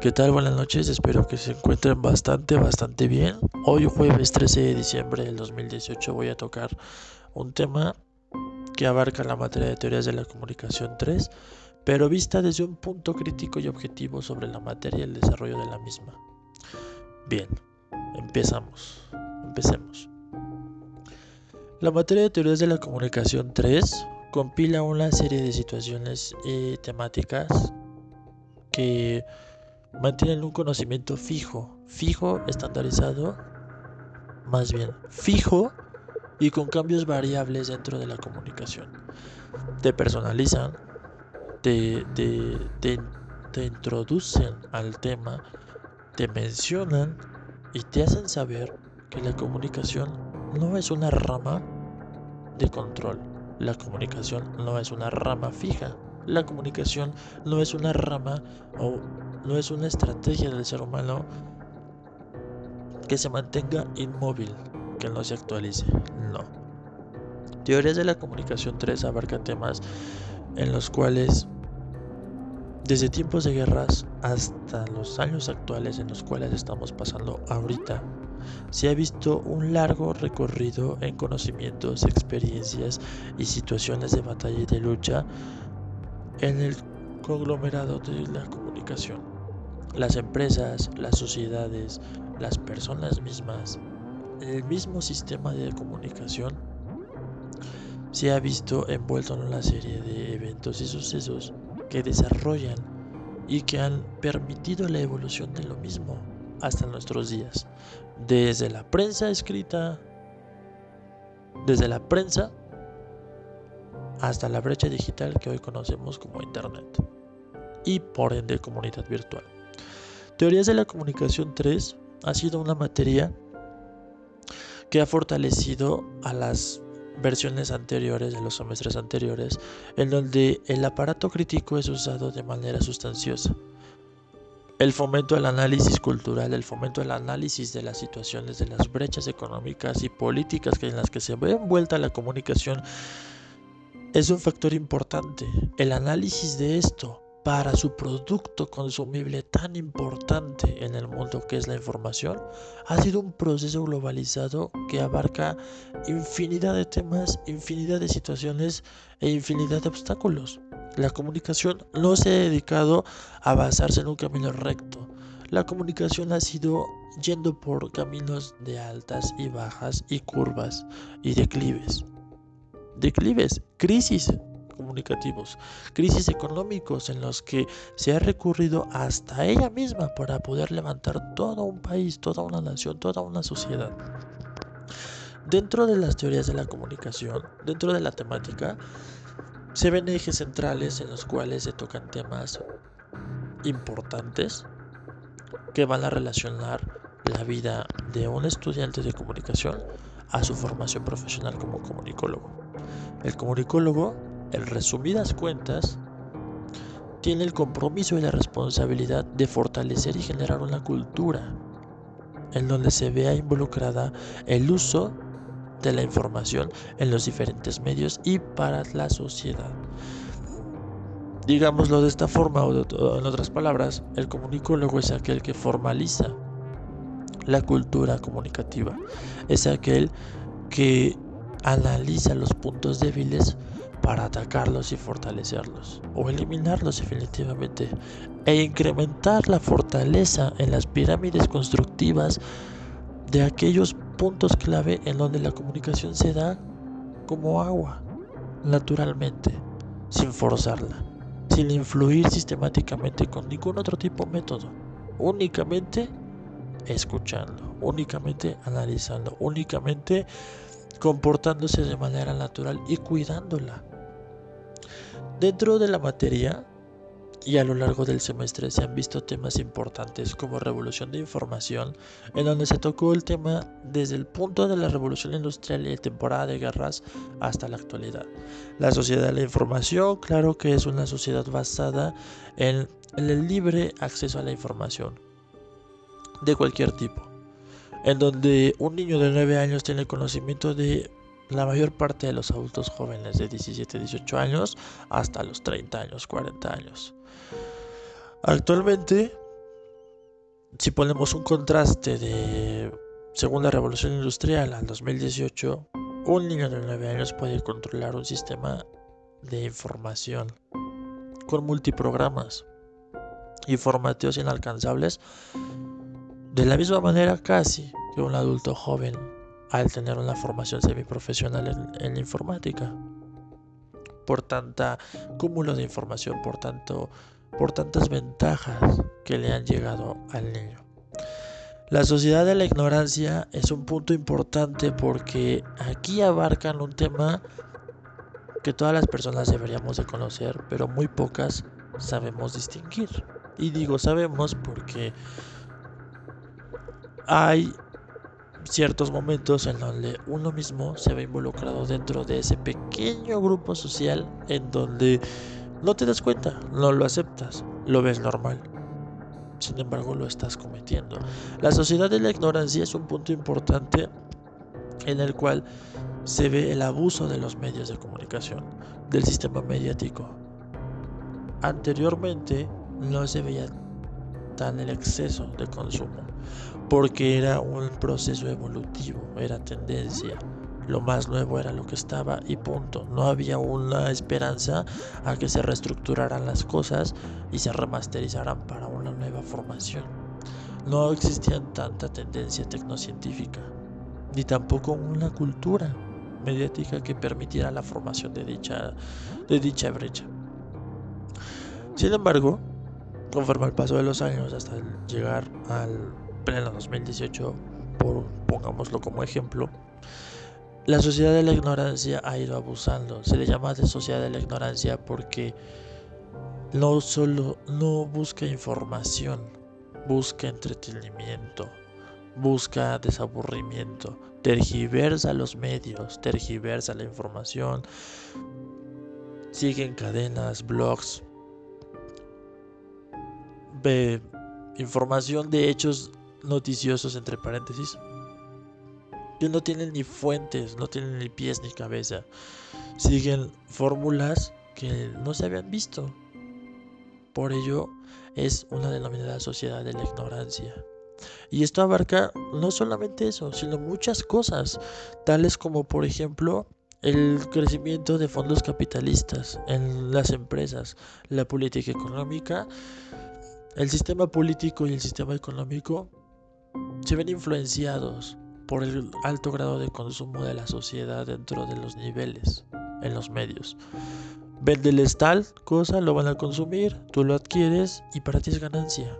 ¿Qué tal? Buenas noches, espero que se encuentren bastante, bastante bien. Hoy jueves 13 de diciembre del 2018 voy a tocar un tema que abarca la materia de teorías de la comunicación 3, pero vista desde un punto crítico y objetivo sobre la materia y el desarrollo de la misma. Bien, empezamos, empecemos. La materia de teorías de la comunicación 3 compila una serie de situaciones y temáticas que mantienen un conocimiento fijo, fijo, estandarizado, más bien fijo y con cambios variables dentro de la comunicación. Te personalizan, te, te, introducen al tema, te mencionan y te hacen saber que la comunicación no es una rama de control. La comunicación no es una rama fija. La comunicación no es una rama o no es una estrategia del ser humano que se mantenga inmóvil, que no se actualice. No. Teorías de la comunicación 3 abarca temas en los cuales desde tiempos de guerras hasta los años actuales en los cuales estamos pasando ahorita, se ha visto un largo recorrido en conocimientos, experiencias y situaciones de batalla y de lucha en el conglomerado de la comunicación. Las empresas, las sociedades, las personas mismas, el mismo sistema de comunicación se ha visto envuelto en una serie de eventos y sucesos que desarrollan y que han permitido la evolución de lo mismo hasta nuestros días. Desde la prensa escrita, desde la prensa hasta la brecha digital que hoy conocemos como Internet y por ende comunidad virtual. Teorías de la comunicación 3 ha sido una materia que ha fortalecido a las versiones anteriores de los semestres anteriores, en donde el aparato crítico es usado de manera sustanciosa. El fomento del análisis cultural, el fomento del análisis de las situaciones, de las brechas económicas y políticas en las que se ve envuelta la comunicación es un factor importante. El análisis de esto para su producto consumible tan importante en el mundo que es la información, ha sido un proceso globalizado que abarca infinidad de temas, infinidad de situaciones e infinidad de obstáculos. La comunicación no se ha dedicado a basarse en un camino recto. La comunicación ha sido yendo por caminos de altas y bajas y curvas y declives. Declives, crisis, comunicativos, crisis económicos en los que se ha recurrido hasta ella misma para poder levantar todo un país, toda una nación, toda una sociedad. Dentro de las teorías de la comunicación, dentro de la temática, se ven ejes centrales en los cuales se tocan temas importantes que van a relacionar la vida de un estudiante de comunicación a su formación profesional como comunicólogo. El comunicólogo en resumidas cuentas, tiene el compromiso y la responsabilidad de fortalecer y generar una cultura en donde se vea involucrada el uso de la información en los diferentes medios y para la sociedad. Digámoslo de esta forma o en otras palabras, el comunicólogo es aquel que formaliza la cultura comunicativa, es aquel que analiza los puntos débiles para atacarlos y fortalecerlos, o eliminarlos definitivamente, e incrementar la fortaleza en las pirámides constructivas de aquellos puntos clave en donde la comunicación se da como agua, naturalmente, sin forzarla, sin influir sistemáticamente con ningún otro tipo de método, únicamente escuchando, únicamente analizando, únicamente comportándose de manera natural y cuidándola. Dentro de la materia y a lo largo del semestre se han visto temas importantes como revolución de información, en donde se tocó el tema desde el punto de la revolución industrial y temporada de guerras hasta la actualidad. La sociedad de la información, claro que es una sociedad basada en el libre acceso a la información de cualquier tipo, en donde un niño de 9 años tiene conocimiento de la mayor parte de los adultos jóvenes de 17, 18 años hasta los 30 años, 40 años. Actualmente si ponemos un contraste de segunda revolución industrial al 2018, un niño de 9 años puede controlar un sistema de información con multiprogramas y formateos inalcanzables de la misma manera casi que un adulto joven al tener una formación semiprofesional en, en informática. Por tanta cúmulo de información, por tanto, por tantas ventajas que le han llegado al niño. La sociedad de la ignorancia es un punto importante porque aquí abarcan un tema que todas las personas deberíamos de conocer, pero muy pocas sabemos distinguir. Y digo sabemos porque hay ciertos momentos en donde uno mismo se ve involucrado dentro de ese pequeño grupo social en donde no te das cuenta, no lo aceptas, lo ves normal. Sin embargo, lo estás cometiendo. La sociedad de la ignorancia es un punto importante en el cual se ve el abuso de los medios de comunicación, del sistema mediático. Anteriormente no se veía el exceso de consumo, porque era un proceso evolutivo, era tendencia. Lo más nuevo era lo que estaba y punto. No había una esperanza a que se reestructuraran las cosas y se remasterizaran para una nueva formación. No existía tanta tendencia tecnocientífica, ni tampoco una cultura mediática que permitiera la formación de dicha, de dicha brecha. Sin embargo, conforme al paso de los años hasta llegar al pleno 2018, por, pongámoslo como ejemplo, la sociedad de la ignorancia ha ido abusando. Se le llama de sociedad de la ignorancia porque no solo no busca información, busca entretenimiento, busca desaburrimiento, tergiversa los medios, tergiversa la información, siguen cadenas, blogs, información de hechos noticiosos entre paréntesis que no tienen ni fuentes, no tienen ni pies ni cabeza. Siguen fórmulas que no se habían visto. Por ello es una denominada sociedad de la ignorancia. Y esto abarca no solamente eso, sino muchas cosas, tales como por ejemplo el crecimiento de fondos capitalistas en las empresas, la política económica, el sistema político y el sistema económico se ven influenciados por el alto grado de consumo de la sociedad dentro de los niveles en los medios. Vendeles tal cosa, lo van a consumir, tú lo adquieres y para ti es ganancia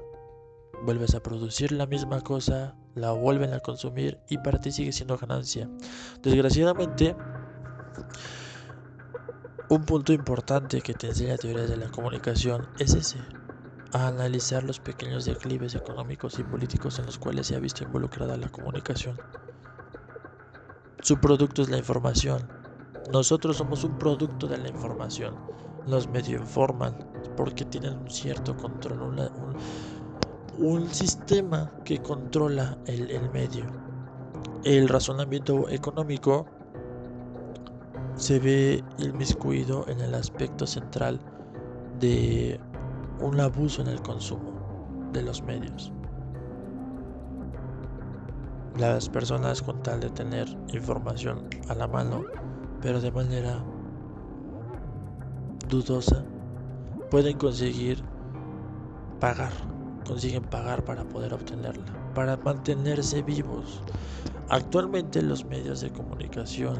vuelves a producir la misma cosa, la vuelven a consumir y para ti sigue siendo ganancia. Desgraciadamente, un punto importante que te enseña teoría de la comunicación es ese, a analizar los pequeños declives económicos y políticos en los cuales se ha visto involucrada la comunicación. Su producto es la información. Nosotros somos un producto de la información. Los medio informan porque tienen un cierto control, un, sistema que controla el, el medio. El razonamiento económico se ve inmiscuido en el aspecto central de un abuso en el consumo de los medios. Las personas con tal de tener información a la mano, pero de manera dudosa, pueden conseguir pagar consiguen pagar para poder obtenerla, para mantenerse vivos. Actualmente los medios de comunicación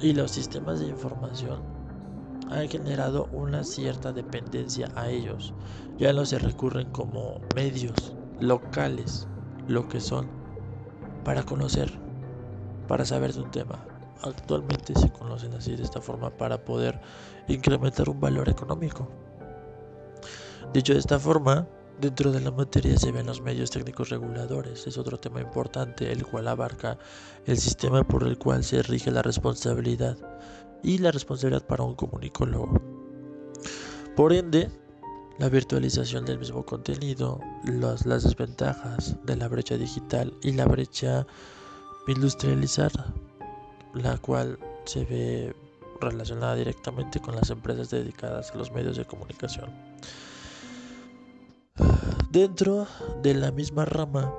y los sistemas de información han generado una cierta dependencia a ellos. Ya no se recurren como medios locales, lo que son, para conocer, para saber de un tema. Actualmente se conocen así de esta forma para poder incrementar un valor económico. Dicho de esta forma, Dentro de la materia se ven los medios técnicos reguladores, es otro tema importante, el cual abarca el sistema por el cual se rige la responsabilidad y la responsabilidad para un comunicólogo. Por ende, la virtualización del mismo contenido, las, las desventajas de la brecha digital y la brecha industrializada, la cual se ve relacionada directamente con las empresas dedicadas a los medios de comunicación. Dentro de la misma rama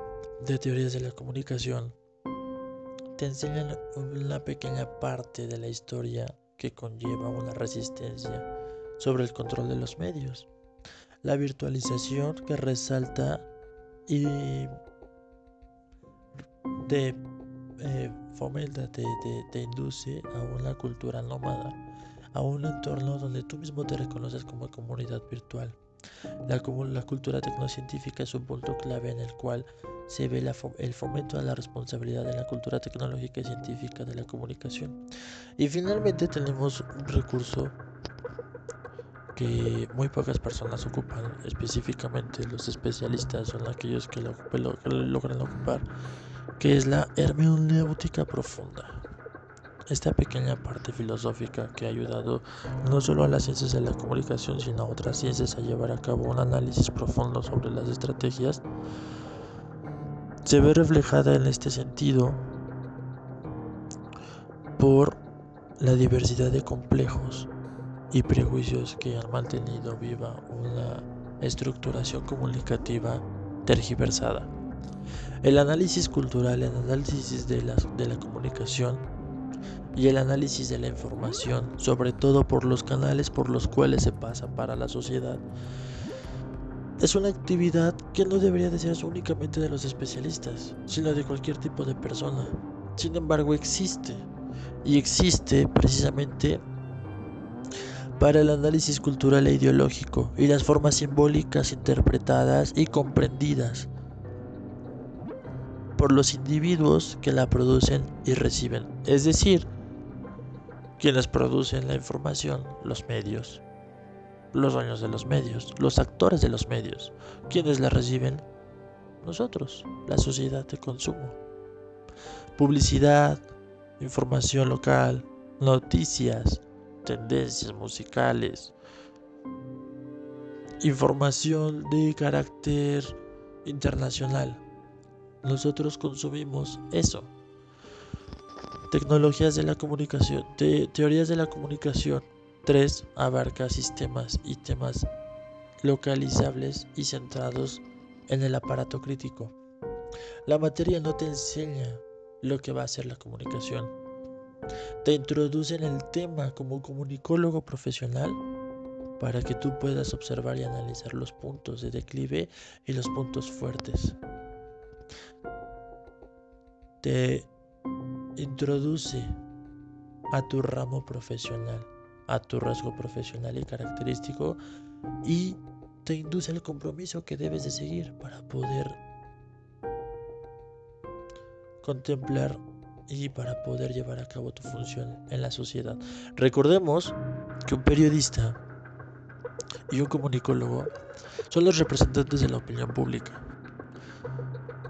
de teorías de la comunicación, te enseñan una pequeña parte de la historia que conlleva una resistencia sobre el control de los medios. La virtualización que resalta y te eh, fomenta, te, te induce a una cultura nómada, a un entorno donde tú mismo te reconoces como comunidad virtual. La, la cultura tecnocientífica es un punto clave en el cual se ve el fomento a la responsabilidad de la cultura tecnológica y científica de la comunicación. Y finalmente tenemos un recurso que muy pocas personas ocupan, específicamente los especialistas son aquellos que lo, logran ocupar, que es la hermenéutica profunda esta pequeña parte filosófica que ha ayudado no solo a las ciencias de la comunicación, sino a otras ciencias a llevar a cabo un análisis profundo sobre las estrategias, se ve reflejada en este sentido por la diversidad de complejos y prejuicios que han mantenido viva una estructuración comunicativa tergiversada. El análisis cultural, el análisis de la, de la comunicación y el análisis de la información, sobre todo por los canales por los cuales se pasa para la sociedad. Es una actividad que no debería de ser únicamente de los especialistas, sino de cualquier tipo de persona. Sin embargo, existe. Y existe precisamente para el análisis cultural e ideológico y las formas simbólicas interpretadas y comprendidas por los individuos que la producen y reciben. Es decir, quienes producen la información, los medios, los dueños de los medios, los actores de los medios, quienes la reciben, nosotros, la sociedad de consumo. Publicidad, información local, noticias, tendencias musicales, información de carácter internacional. Nosotros consumimos eso. Tecnologías de la comunicación, teorías de la comunicación. 3. Abarca sistemas y temas localizables y centrados en el aparato crítico. La materia no te enseña lo que va a ser la comunicación. Te introduce en el tema como comunicólogo profesional para que tú puedas observar y analizar los puntos de declive y los puntos fuertes. Te Introduce a tu ramo profesional, a tu rasgo profesional y característico y te induce al compromiso que debes de seguir para poder contemplar y para poder llevar a cabo tu función en la sociedad. Recordemos que un periodista y un comunicólogo son los representantes de la opinión pública.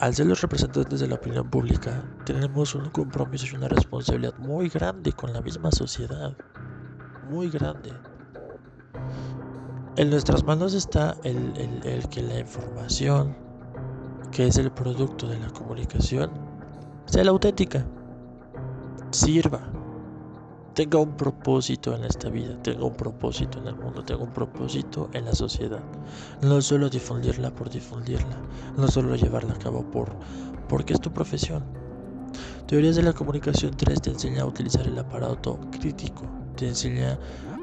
Al ser los representantes de la opinión pública, tenemos un compromiso y una responsabilidad muy grande con la misma sociedad. Muy grande. En nuestras manos está el, que la información, que es el producto de la comunicación, sea la auténtica, sirva tenga un propósito en esta vida, tenga un propósito en el mundo, tenga un propósito en la sociedad. No solo difundirla por difundirla, no solo llevarla a cabo por porque es tu profesión. Teorías de la comunicación 3 te enseña a utilizar el aparato crítico, te enseña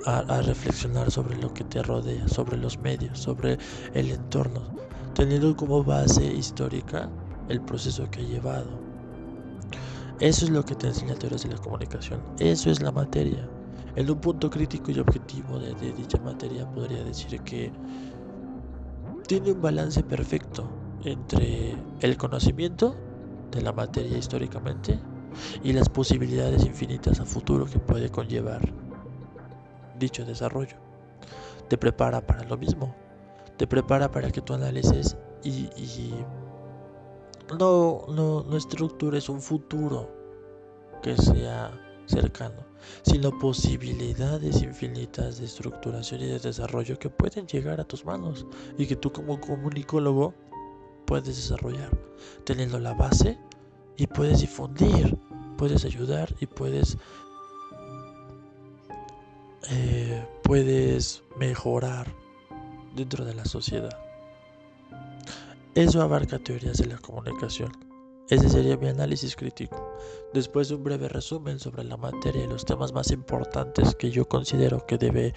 a, a reflexionar sobre lo que te rodea, sobre los medios, sobre el entorno, teniendo como base histórica el proceso que ha llevado eso es lo que te enseña teorías de la comunicación. Eso es la materia. En un punto crítico y objetivo de, dicha materia podría decir que tiene un balance perfecto entre el conocimiento de la materia históricamente y las posibilidades infinitas a futuro que puede conllevar dicho desarrollo. Te prepara para lo mismo. Te prepara para que tú analices y no, no, no estructures un futuro que sea cercano, sino posibilidades infinitas de estructuración y de desarrollo que pueden llegar a tus manos y que tú como comunicólogo puedes desarrollar, teniendo la base y puedes difundir, puedes ayudar y puedes eh, puedes mejorar dentro de la sociedad. Eso abarca teorías de la comunicación. Ese sería mi análisis crítico. Después de un breve resumen sobre la materia y los temas más importantes que yo considero que debe,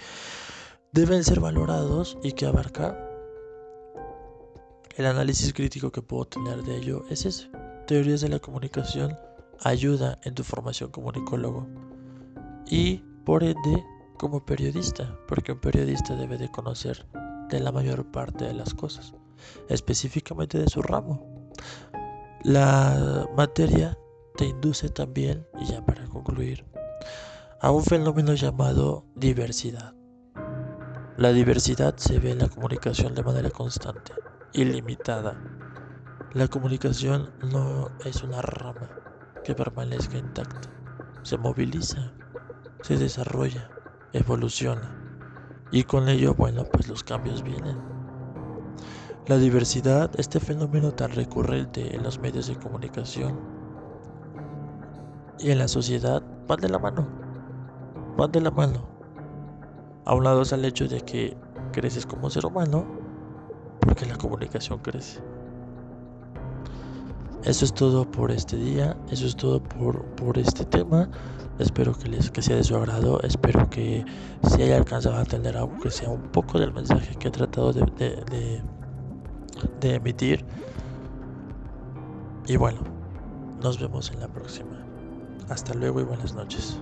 deben ser valorados y que abarca, el análisis crítico que puedo tener de ello es ese. Teorías de la comunicación ayuda en tu formación comunicólogo y por ende como periodista, porque un periodista debe de conocer de la mayor parte de las cosas, específicamente de su ramo. La materia te induce también, y ya para concluir, a un fenómeno llamado diversidad. La diversidad se ve en la comunicación de manera constante, ilimitada. La comunicación no es una rama que permanezca intacta, se moviliza, se desarrolla, evoluciona. Y con ello, bueno, pues los cambios vienen. La diversidad, este fenómeno tan recurrente en los medios de comunicación y en la sociedad, van de la mano. Van de la mano. Aunados al hecho de que creces como ser humano, porque la comunicación crece. Eso es todo por este día, eso es todo por, por este tema. Espero que les que sea de su agrado, espero que se haya alcanzado a entender algo que sea un poco del mensaje que he tratado de, de emitir. Y bueno, nos vemos en la próxima. Hasta luego y buenas noches.